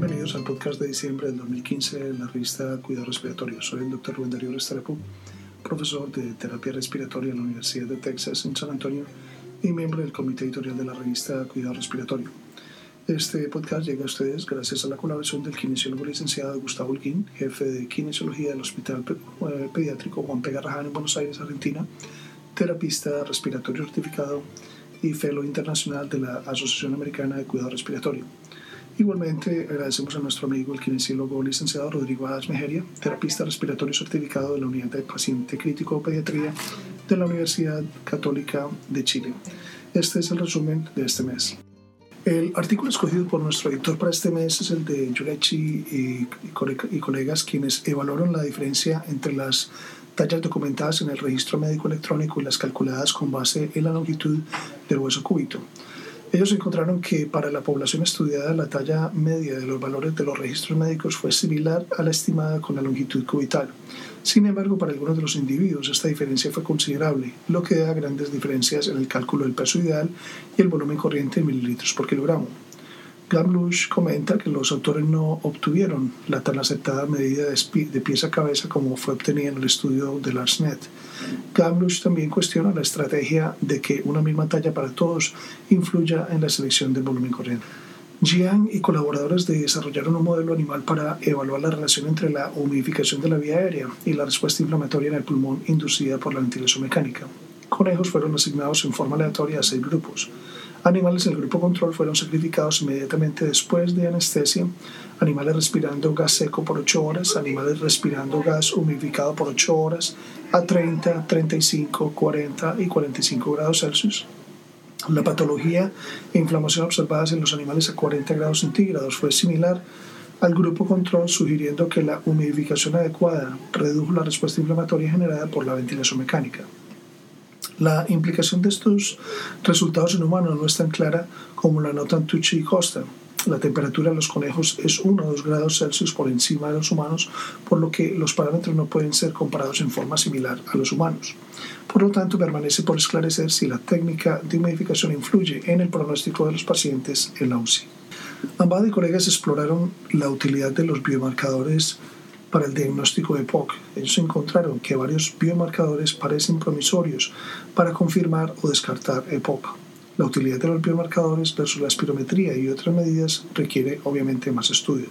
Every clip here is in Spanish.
Bienvenidos al podcast de diciembre del 2015 de la revista Cuidado Respiratorio. Soy el Dr. Rubén Darío Restrepo, profesor de terapia respiratoria en la Universidad de Texas en San Antonio y miembro del comité editorial de la revista Cuidado Respiratorio. Este podcast llega a ustedes gracias a la colaboración del kinesiólogo licenciado Gustavo Holguín, jefe de kinesiología del Hospital eh, Pediátrico Juan P. Garrahan en Buenos Aires, Argentina, terapista respiratorio certificado y fellow internacional de la Asociación Americana de Cuidado Respiratorio. Igualmente agradecemos a nuestro amigo el kinesiólogo licenciado Rodrigo Adas Mejeria, terapista respiratorio certificado de la Unidad de Paciente Crítico de Pediatría de la Universidad Católica de Chile. Este es el resumen de este mes. El artículo escogido por nuestro editor para este mes es el de Yurechi y, y colegas quienes evaluaron la diferencia entre las tallas documentadas en el registro médico electrónico y las calculadas con base en la longitud del hueso cúbito. Ellos encontraron que para la población estudiada la talla media de los valores de los registros médicos fue similar a la estimada con la longitud cubital. Sin embargo, para algunos de los individuos esta diferencia fue considerable, lo que da grandes diferencias en el cálculo del peso ideal y el volumen corriente en mililitros por kilogramo. Gamlush comenta que los autores no obtuvieron la tan aceptada medida de, pieza a cabeza como fue obtenida en el estudio de Larsnet. Gamlush también cuestiona la estrategia de que una misma talla para todos influya en la selección del volumen corriente. Jiang y colaboradores desarrollaron un modelo animal para evaluar la relación entre la humidificación de la vía aérea y la respuesta inflamatoria en el pulmón inducida por la ventilación mecánica. Conejos fueron asignados en forma aleatoria a seis grupos. Animales del grupo control fueron sacrificados inmediatamente después de anestesia, animales respirando gas seco por 8 horas, animales respirando gas humidificado por 8 horas a 30, 35, 40 y 45 grados Celsius. La patología e inflamación observadas en los animales a 40 grados centígrados fue similar al grupo control, sugiriendo que la humidificación adecuada redujo la respuesta inflamatoria generada por la ventilación mecánica. La implicación de estos resultados en humanos no es tan clara como la notan Tucci y Costa. La temperatura de los conejos es 1 o 2 grados Celsius por encima de los humanos, por lo que los parámetros no pueden ser comparados en forma similar a los humanos. Por lo tanto, permanece por esclarecer si la técnica de humidificación influye en el pronóstico de los pacientes en la UCI. Ambas y colegas exploraron la utilidad de los biomarcadores para el diagnóstico de POC. Ellos encontraron que varios biomarcadores parecen promisorios para confirmar o descartar EPOC. La utilidad de los biomarcadores versus la espirometría y otras medidas requiere obviamente más estudio.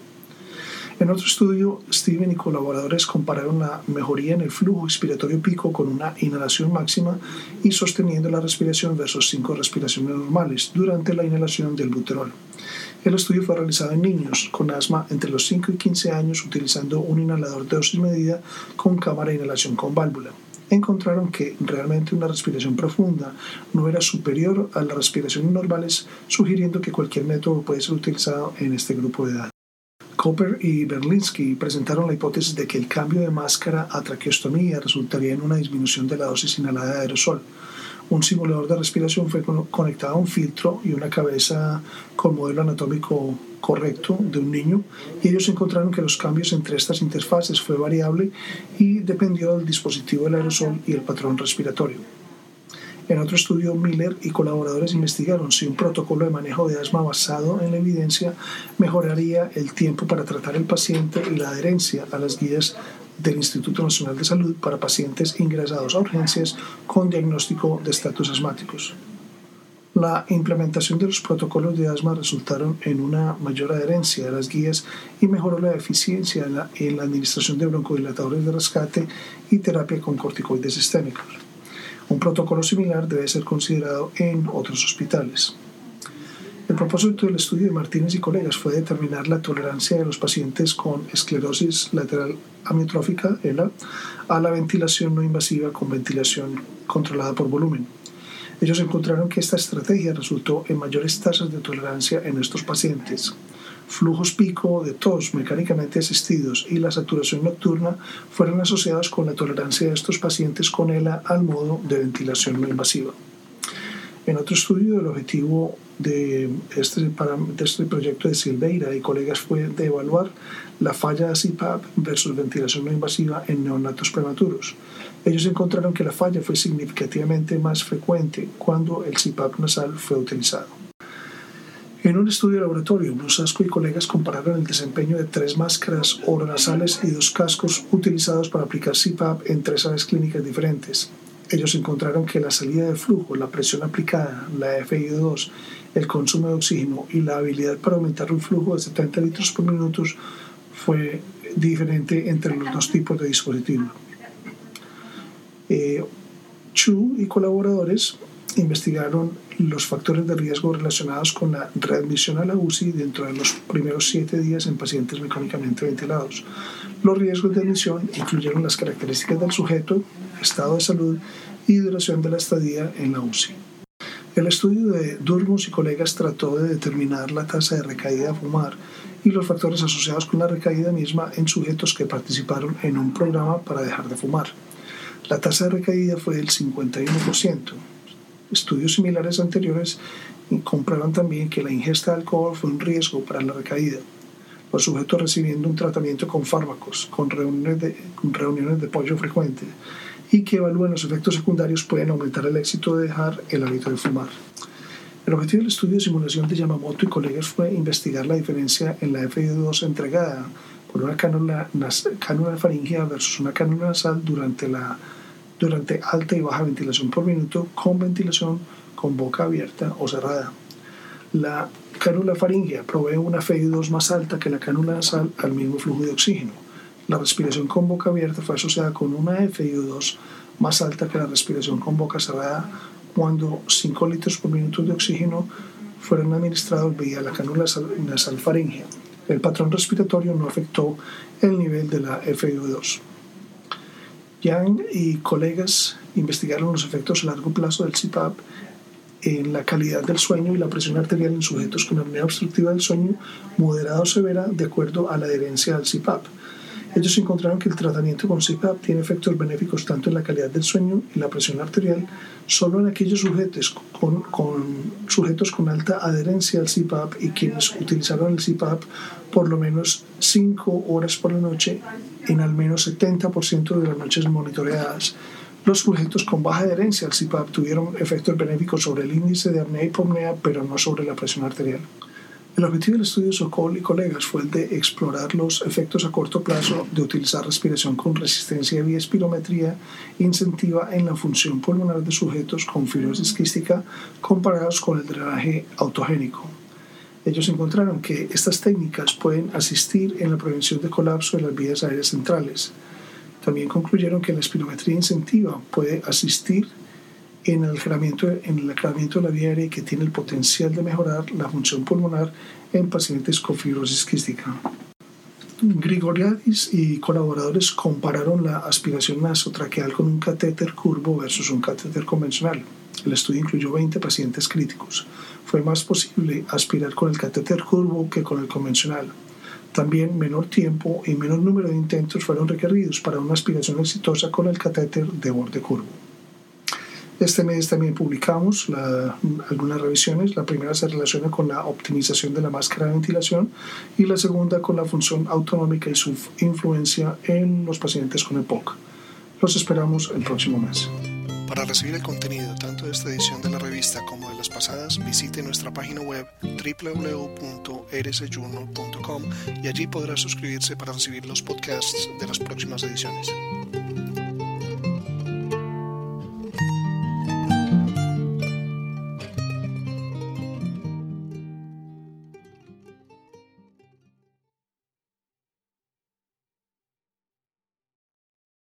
En otro estudio, Steven y colaboradores compararon la mejoría en el flujo expiratorio pico con una inhalación máxima y sosteniendo la respiración versus cinco respiraciones normales durante la inhalación del buterol. El estudio fue realizado en niños con asma entre los 5 y 15 años utilizando un inhalador de dosis medida con cámara de inhalación con válvula. Encontraron que realmente una respiración profunda no era superior a las respiraciones normales, sugiriendo que cualquier método puede ser utilizado en este grupo de edad. Cooper y Berlinski presentaron la hipótesis de que el cambio de máscara a traqueostomía resultaría en una disminución de la dosis inhalada de aerosol, un simulador de respiración fue conectado a un filtro y una cabeza con modelo anatómico correcto de un niño y ellos encontraron que los cambios entre estas interfaces fue variable y dependió del dispositivo del aerosol y el patrón respiratorio. En otro estudio, Miller y colaboradores investigaron si un protocolo de manejo de asma basado en la evidencia mejoraría el tiempo para tratar al paciente y la adherencia a las guías del Instituto Nacional de Salud para pacientes ingresados a urgencias con diagnóstico de estatus asmáticos. La implementación de los protocolos de asma resultaron en una mayor adherencia a las guías y mejoró la eficiencia en la, administración de broncodilatadores de rescate y terapia con corticoides sistémicos. Un protocolo similar debe ser considerado en otros hospitales. El propósito del estudio de Martínez y colegas fue determinar la tolerancia de los pacientes con esclerosis lateral amiotrófica ELA a la ventilación no invasiva con ventilación controlada por volumen. Ellos encontraron que esta estrategia resultó en mayores tasas de tolerancia en estos pacientes. Flujos pico de tos mecánicamente asistidos y la saturación nocturna fueron asociados con la tolerancia de estos pacientes con ELA al modo de ventilación no invasiva. En otro estudio, el objetivo de este, de este proyecto de Silveira y colegas fue de evaluar la falla de CPAP versus ventilación no invasiva en neonatos prematuros. Ellos encontraron que la falla fue significativamente más frecuente cuando el CPAP nasal fue utilizado. En un estudio de laboratorio, Brusasco y colegas compararon el desempeño de tres máscaras oronasales y dos cascos utilizados para aplicar CPAP en tres áreas clínicas diferentes. Ellos encontraron que la salida de flujo, la presión aplicada, la FIO2, el consumo de oxígeno y la habilidad para aumentar un flujo de 70 litros por minuto fue diferente entre los dos tipos de dispositivos. Eh, Chu y colaboradores investigaron los factores de riesgo relacionados con la readmisión a la UCI dentro de los primeros siete días en pacientes mecánicamente ventilados. Los riesgos de admisión incluyeron las características del sujeto, estado de salud y duración de la estadía en la UCI. El estudio de Durmus y colegas trató de determinar la tasa de recaída a fumar y los factores asociados con la recaída misma en sujetos que participaron en un programa para dejar de fumar. La tasa de recaída fue del 51%. Estudios similares anteriores comprueban también que la ingesta de alcohol fue un riesgo para la recaída. Los sujetos recibiendo un tratamiento con fármacos, con reuniones de, reuniones de apoyo frecuente y que evalúan los efectos secundarios pueden aumentar el éxito de dejar el hábito de fumar. El objetivo del estudio de simulación de Yamamoto y colegas fue investigar la diferencia en la FIO2 entregada por una cánula, cánula faringea versus una cánula nasal durante la durante alta y baja ventilación por minuto con ventilación con boca abierta o cerrada. La cánula faríngea provee una FI2 más alta que la cánula nasal al mismo flujo de oxígeno. La respiración con boca abierta fue asociada con una FIO2 más alta que la respiración con boca cerrada cuando 5 litros por minuto de oxígeno fueron administrados vía la cánula nasal faríngea. El patrón respiratorio no afectó el nivel de la FIO2. Yang y colegas investigaron los efectos a largo plazo del CPAP en la calidad del sueño y la presión arterial en sujetos con apnea obstructiva del sueño moderada o severa de acuerdo a la adherencia al CPAP. Ellos encontraron que el tratamiento con CPAP tiene efectos benéficos tanto en la calidad del sueño y la presión arterial solo en aquellos sujetos con, sujetos con alta adherencia al CPAP y quienes utilizaron el CPAP por lo menos 5 horas por la noche en al menos 70% de las noches monitoreadas. Los sujetos con baja adherencia al CPAP tuvieron efectos benéficos sobre el índice de apnea y hipopnea, pero no sobre la presión arterial. El objetivo del estudio de Sokol y colegas fue el de explorar los efectos a corto plazo de utilizar respiración con resistencia vía espirometría incentiva en la función pulmonar de sujetos con fibrosis quística comparados con el drenaje autogénico. Ellos encontraron que estas técnicas pueden asistir en la prevención de colapso de las vías aéreas centrales. También concluyeron que la espirometría incentiva puede asistir en el aclaramiento, en el aclaramiento de la vía aérea y que tiene el potencial de mejorar la función pulmonar en pacientes con fibrosis quística. Grigoriadis y colaboradores compararon la aspiración nasotraqueal con un catéter curvo versus un catéter convencional. El estudio incluyó 20 pacientes críticos. Fue más posible aspirar con el catéter curvo que con el convencional. También menor tiempo y menor número de intentos fueron requeridos para una aspiración exitosa con el catéter de borde curvo. Este mes también publicamos algunas revisiones. La primera se relaciona con la optimización de la máscara de ventilación y la segunda con la función autonómica y su influencia en los pacientes con EPOC. Los esperamos el próximo mes. Para recibir el contenido tanto de esta edición de la revista como de las pasadas, visite nuestra página web www.rsjournal.com y allí podrá suscribirse para recibir los podcasts de las próximas ediciones.